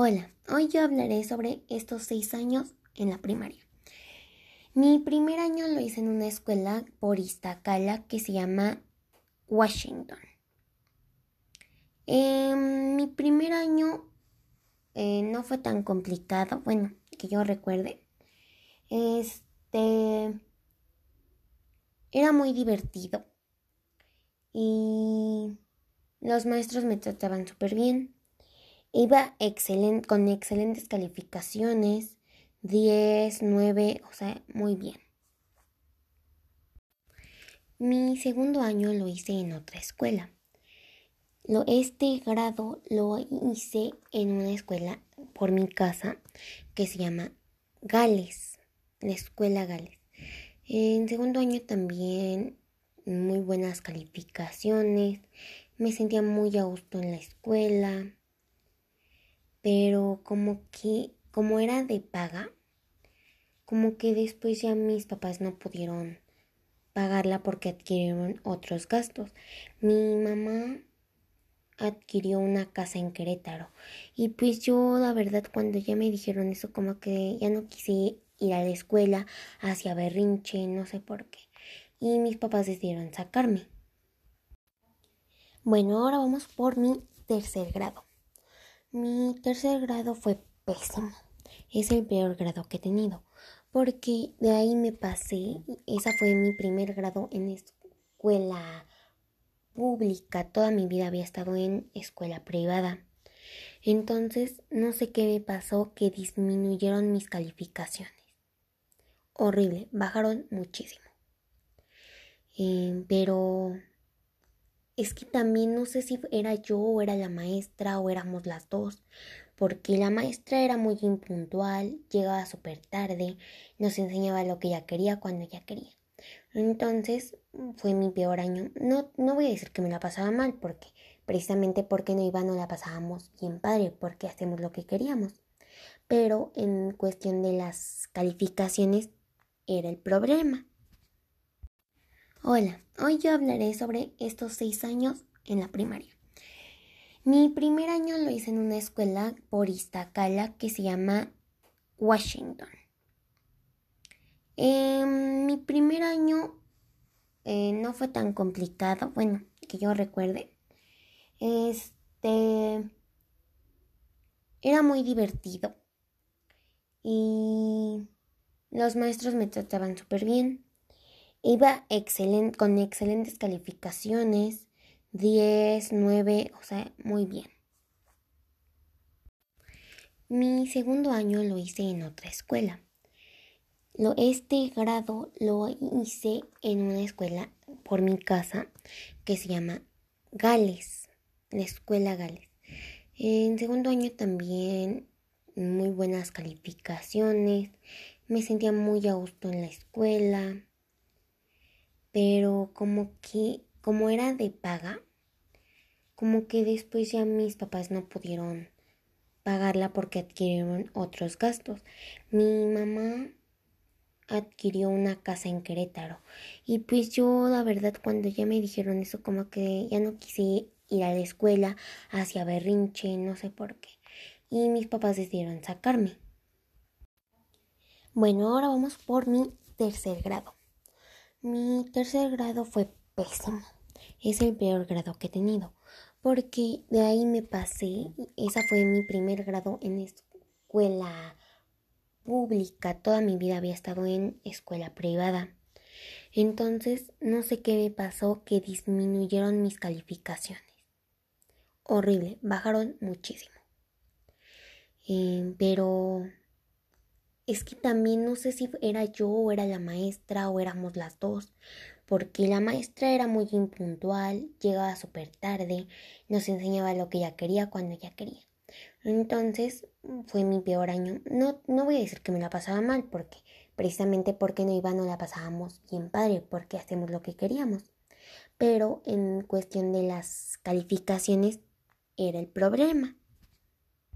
Hola, hoy yo hablaré sobre estos seis años en la primaria. Mi primer año lo hice en una escuela por Iztacala que se llama Washington. Em, mi primer año eh, no fue tan complicado, bueno, que yo recuerde. Este era muy divertido y los maestros me trataban súper bien. Iba con excelentes calificaciones, 10, 9, o sea, muy bien. Mi segundo año lo hice en otra escuela. Lo, este grado lo hice en una escuela por mi casa que se llama Gales, la escuela Gales. En segundo año también muy buenas calificaciones, me sentía muy a gusto en la escuela, pero como que, como era de paga, como que después ya mis papás no pudieron pagarla porque adquirieron otros gastos. Mi mamá adquirió una casa en Querétaro y pues yo la verdad cuando ya me dijeron eso como que ya no quise ir a la escuela hacia berrinche, no sé por qué. Y mis papás decidieron sacarme. Bueno, ahora vamos por mi tercer grado. Mi tercer grado fue pésimo. Es el peor grado que he tenido. Porque de ahí me pasé. Esa fue mi primer grado en escuela pública. Toda mi vida había estado en escuela privada. Entonces, no sé qué me pasó que disminuyeron mis calificaciones. Horrible, bajaron muchísimo. Eh, pero es que también no sé si era yo o era la maestra o éramos las dos, porque la maestra era muy impuntual, llegaba súper tarde, nos enseñaba lo que ella quería cuando ella quería. Entonces fue mi peor año. No, no voy a decir que me la pasaba mal, porque precisamente porque no iba no la pasábamos bien padre, porque hacemos lo que queríamos. Pero en cuestión de las calificaciones era el problema. Hola, hoy yo hablaré sobre estos seis años en la primaria. Mi primer año lo hice en una escuela por Iztacala que se llama Washington. Em, mi primer año eh, no fue tan complicado, bueno, que yo recuerde. Este era muy divertido y los maestros me trataban súper bien. Iba con excelentes calificaciones, 10, 9, o sea, muy bien. Mi segundo año lo hice en otra escuela. Lo, este grado lo hice en una escuela por mi casa que se llama Gales, la escuela Gales. En segundo año también muy buenas calificaciones, me sentía muy a gusto en la escuela, pero como que, como era de paga, como que después ya mis papás no pudieron pagarla porque adquirieron otros gastos. Mi mamá adquirió una casa en Querétaro y pues yo la verdad cuando ya me dijeron eso como que ya no quise ir a la escuela hacia berrinche, no sé por qué. Y mis papás decidieron sacarme. Bueno, ahora vamos por mi tercer grado. Mi tercer grado fue pésimo. Es el peor grado que he tenido. Porque de ahí me pasé. Esa fue mi primer grado en escuela pública. Toda mi vida había estado en escuela privada. Entonces, no sé qué me pasó que disminuyeron mis calificaciones. Horrible, bajaron muchísimo. Eh, pero es que también no sé si era yo o era la maestra o éramos las dos, porque la maestra era muy impuntual, llegaba súper tarde, nos enseñaba lo que ella quería cuando ella quería. Entonces fue mi peor año. No, no voy a decir que me la pasaba mal, porque precisamente porque no iba no la pasábamos bien padre, porque hacemos lo que queríamos. Pero en cuestión de las calificaciones era el problema.